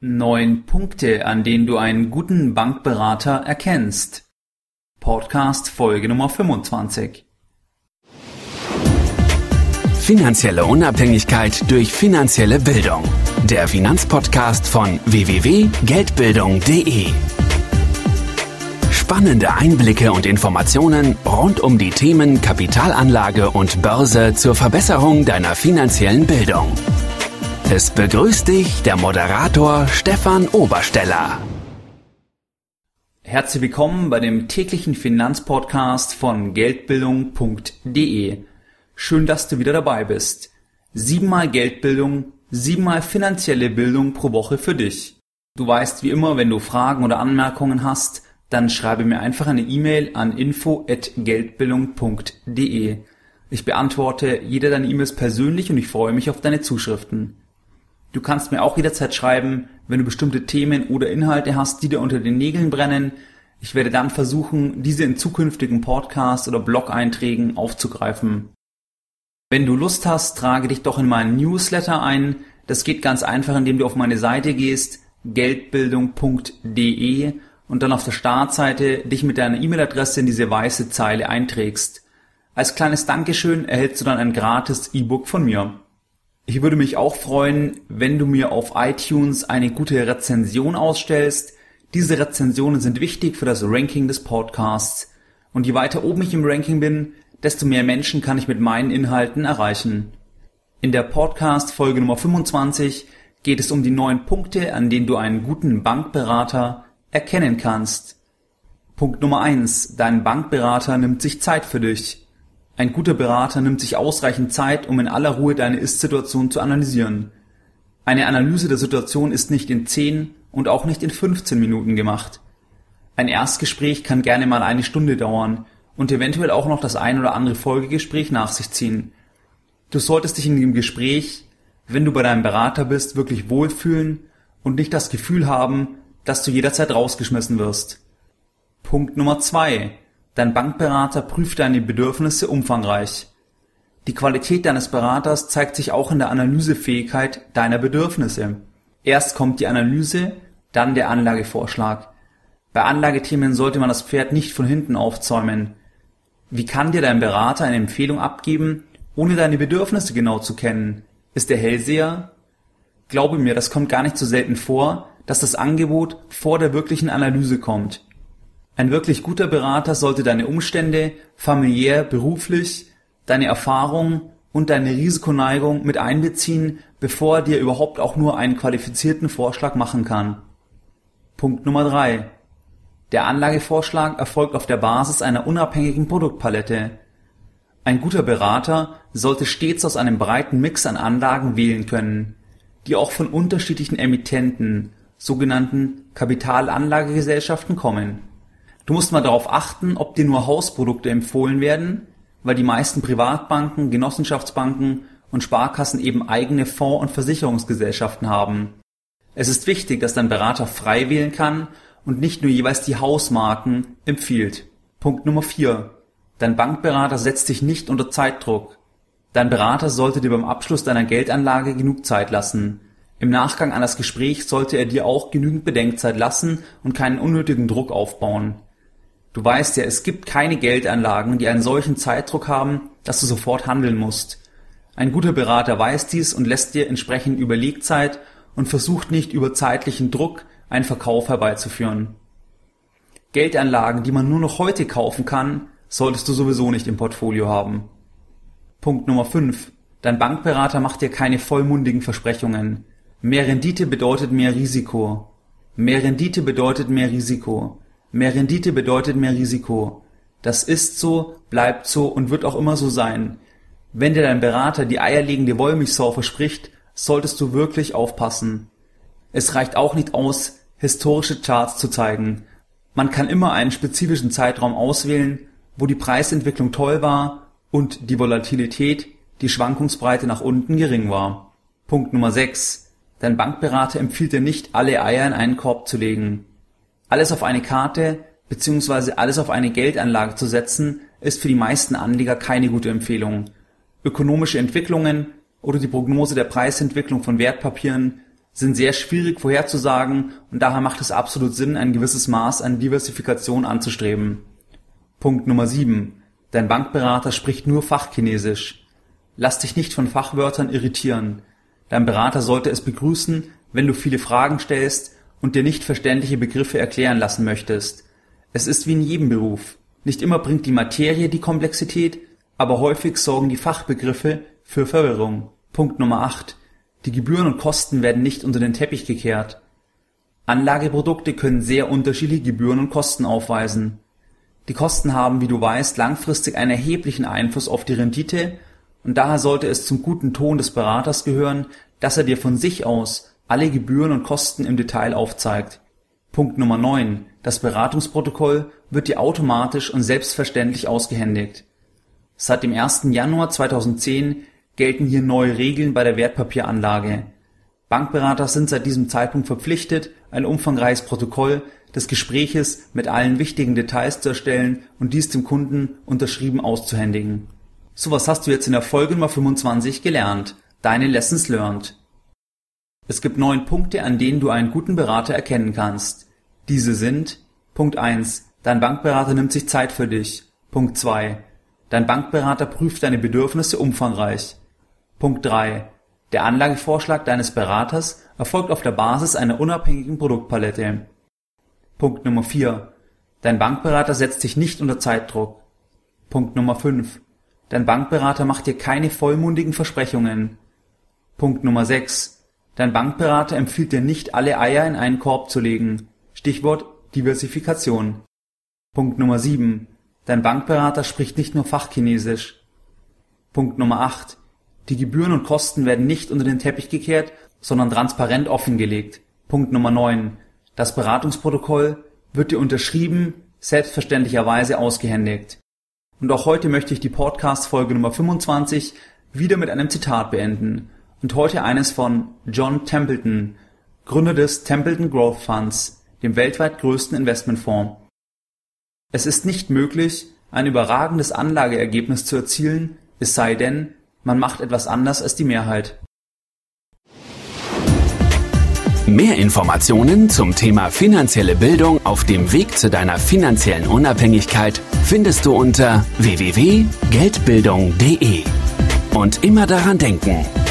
Neun Punkte, an denen du einen guten Bankberater erkennst. Podcast Folge Nummer 25. Finanzielle Unabhängigkeit durch finanzielle Bildung. Der Finanzpodcast von www.geldbildung.de. Spannende Einblicke und Informationen rund um die Themen Kapitalanlage und Börse zur Verbesserung deiner finanziellen Bildung. Es begrüßt dich der Moderator Stefan Obersteller. Herzlich willkommen bei dem täglichen Finanzpodcast von Geldbildung.de. Schön, dass du wieder dabei bist. Siebenmal Geldbildung, siebenmal finanzielle Bildung pro Woche für dich. Du weißt wie immer, wenn du Fragen oder Anmerkungen hast, dann schreibe mir einfach eine E-Mail an info@geldbildung.de. Ich beantworte jede deiner E-Mails persönlich und ich freue mich auf deine Zuschriften. Du kannst mir auch jederzeit schreiben, wenn du bestimmte Themen oder Inhalte hast, die dir unter den Nägeln brennen. Ich werde dann versuchen, diese in zukünftigen Podcasts oder Blog-Einträgen aufzugreifen. Wenn du Lust hast, trage dich doch in meinen Newsletter ein. Das geht ganz einfach, indem du auf meine Seite gehst, geldbildung.de und dann auf der Startseite dich mit deiner E-Mail-Adresse in diese weiße Zeile einträgst. Als kleines Dankeschön erhältst du dann ein gratis E-Book von mir. Ich würde mich auch freuen, wenn du mir auf iTunes eine gute Rezension ausstellst. Diese Rezensionen sind wichtig für das Ranking des Podcasts. Und je weiter oben ich im Ranking bin, desto mehr Menschen kann ich mit meinen Inhalten erreichen. In der Podcast Folge Nummer 25 geht es um die neun Punkte, an denen du einen guten Bankberater erkennen kannst. Punkt Nummer eins: Dein Bankberater nimmt sich Zeit für dich. Ein guter Berater nimmt sich ausreichend Zeit, um in aller Ruhe deine Ist-Situation zu analysieren. Eine Analyse der Situation ist nicht in 10 und auch nicht in 15 Minuten gemacht. Ein Erstgespräch kann gerne mal eine Stunde dauern und eventuell auch noch das ein oder andere Folgegespräch nach sich ziehen. Du solltest dich in dem Gespräch, wenn du bei deinem Berater bist, wirklich wohlfühlen und nicht das Gefühl haben, dass du jederzeit rausgeschmissen wirst. Punkt Nummer zwei: Dein Bankberater prüft deine Bedürfnisse umfangreich. Die Qualität deines Beraters zeigt sich auch in der Analysefähigkeit deiner Bedürfnisse. Erst kommt die Analyse, dann der Anlagevorschlag. Bei Anlagethemen sollte man das Pferd nicht von hinten aufzäumen. Wie kann dir dein Berater eine Empfehlung abgeben, ohne deine Bedürfnisse genau zu kennen? Ist er Hellseher? Glaube mir, das kommt gar nicht so selten vor, dass das Angebot vor der wirklichen Analyse kommt. Ein wirklich guter Berater sollte deine Umstände, familiär, beruflich, deine Erfahrung und deine Risikoneigung mit einbeziehen, bevor er dir überhaupt auch nur einen qualifizierten Vorschlag machen kann. Punkt Nummer drei: Der Anlagevorschlag erfolgt auf der Basis einer unabhängigen Produktpalette. Ein guter Berater sollte stets aus einem breiten Mix an Anlagen wählen können, die auch von unterschiedlichen Emittenten, sogenannten Kapitalanlagegesellschaften kommen Du musst mal darauf achten, ob dir nur Hausprodukte empfohlen werden, weil die meisten Privatbanken, Genossenschaftsbanken und Sparkassen eben eigene Fonds- und Versicherungsgesellschaften haben. Es ist wichtig, dass dein Berater frei wählen kann und nicht nur jeweils die Hausmarken empfiehlt. Punkt Nummer vier: Dein Bankberater setzt dich nicht unter Zeitdruck. Dein Berater sollte dir beim Abschluss deiner Geldanlage genug Zeit lassen. Im Nachgang an das Gespräch sollte er dir auch genügend Bedenkzeit lassen und keinen unnötigen Druck aufbauen. Du weißt ja, es gibt keine Geldanlagen, die einen solchen Zeitdruck haben, dass du sofort handeln musst. Ein guter Berater weiß dies und lässt dir entsprechend Überlegzeit und versucht nicht über zeitlichen Druck einen Verkauf herbeizuführen. Geldanlagen, die man nur noch heute kaufen kann, solltest du sowieso nicht im Portfolio haben. Punkt Nummer 5. Dein Bankberater macht dir keine vollmundigen Versprechungen. Mehr Rendite bedeutet mehr Risiko. Mehr Rendite bedeutet mehr Risiko. Mehr Rendite bedeutet mehr Risiko. Das ist so, bleibt so und wird auch immer so sein. Wenn dir dein Berater die eierlegende Wollmilchsau verspricht, solltest du wirklich aufpassen. Es reicht auch nicht aus, historische Charts zu zeigen. Man kann immer einen spezifischen Zeitraum auswählen, wo die Preisentwicklung toll war und die Volatilität, die Schwankungsbreite nach unten gering war. Punkt Nummer 6. Dein Bankberater empfiehlt dir nicht, alle Eier in einen Korb zu legen. Alles auf eine Karte bzw. alles auf eine Geldanlage zu setzen, ist für die meisten Anleger keine gute Empfehlung. Ökonomische Entwicklungen oder die Prognose der Preisentwicklung von Wertpapieren sind sehr schwierig vorherzusagen und daher macht es absolut Sinn, ein gewisses Maß an Diversifikation anzustreben. Punkt Nummer 7. Dein Bankberater spricht nur Fachchinesisch. Lass dich nicht von Fachwörtern irritieren. Dein Berater sollte es begrüßen, wenn du viele Fragen stellst und dir nicht verständliche Begriffe erklären lassen möchtest. Es ist wie in jedem Beruf. Nicht immer bringt die Materie die Komplexität, aber häufig sorgen die Fachbegriffe für Verwirrung. Punkt Nummer 8. Die Gebühren und Kosten werden nicht unter den Teppich gekehrt. Anlageprodukte können sehr unterschiedliche Gebühren und Kosten aufweisen. Die Kosten haben, wie du weißt, langfristig einen erheblichen Einfluss auf die Rendite und daher sollte es zum guten Ton des Beraters gehören, dass er dir von sich aus alle Gebühren und Kosten im Detail aufzeigt. Punkt Nummer 9. Das Beratungsprotokoll wird dir automatisch und selbstverständlich ausgehändigt. Seit dem 1. Januar 2010 gelten hier neue Regeln bei der Wertpapieranlage. Bankberater sind seit diesem Zeitpunkt verpflichtet, ein umfangreiches Protokoll des Gespräches mit allen wichtigen Details zu erstellen und dies dem Kunden unterschrieben auszuhändigen so was hast du jetzt in der Folge Nummer 25 gelernt? Deine Lessons learned. Es gibt neun Punkte, an denen du einen guten Berater erkennen kannst. Diese sind Punkt 1. Dein Bankberater nimmt sich Zeit für dich. Punkt 2. Dein Bankberater prüft deine Bedürfnisse umfangreich. Punkt 3. Der Anlagevorschlag deines Beraters erfolgt auf der Basis einer unabhängigen Produktpalette. Punkt Nummer 4. Dein Bankberater setzt dich nicht unter Zeitdruck. Punkt Nummer 5. Dein Bankberater macht dir keine vollmundigen Versprechungen. Punkt Nummer 6. Dein Bankberater empfiehlt dir nicht alle Eier in einen Korb zu legen. Stichwort Diversifikation. Punkt Nummer 7. Dein Bankberater spricht nicht nur Fachchinesisch. Punkt Nummer 8. Die Gebühren und Kosten werden nicht unter den Teppich gekehrt, sondern transparent offengelegt. Punkt Nummer 9. Das Beratungsprotokoll wird dir unterschrieben, selbstverständlicherweise ausgehändigt. Und auch heute möchte ich die Podcast-Folge Nummer 25 wieder mit einem Zitat beenden. Und heute eines von John Templeton, Gründer des Templeton Growth Funds, dem weltweit größten Investmentfonds. Es ist nicht möglich, ein überragendes Anlageergebnis zu erzielen, es sei denn, man macht etwas anders als die Mehrheit. Mehr Informationen zum Thema finanzielle Bildung auf dem Weg zu deiner finanziellen Unabhängigkeit findest du unter www.geldbildung.de. Und immer daran denken,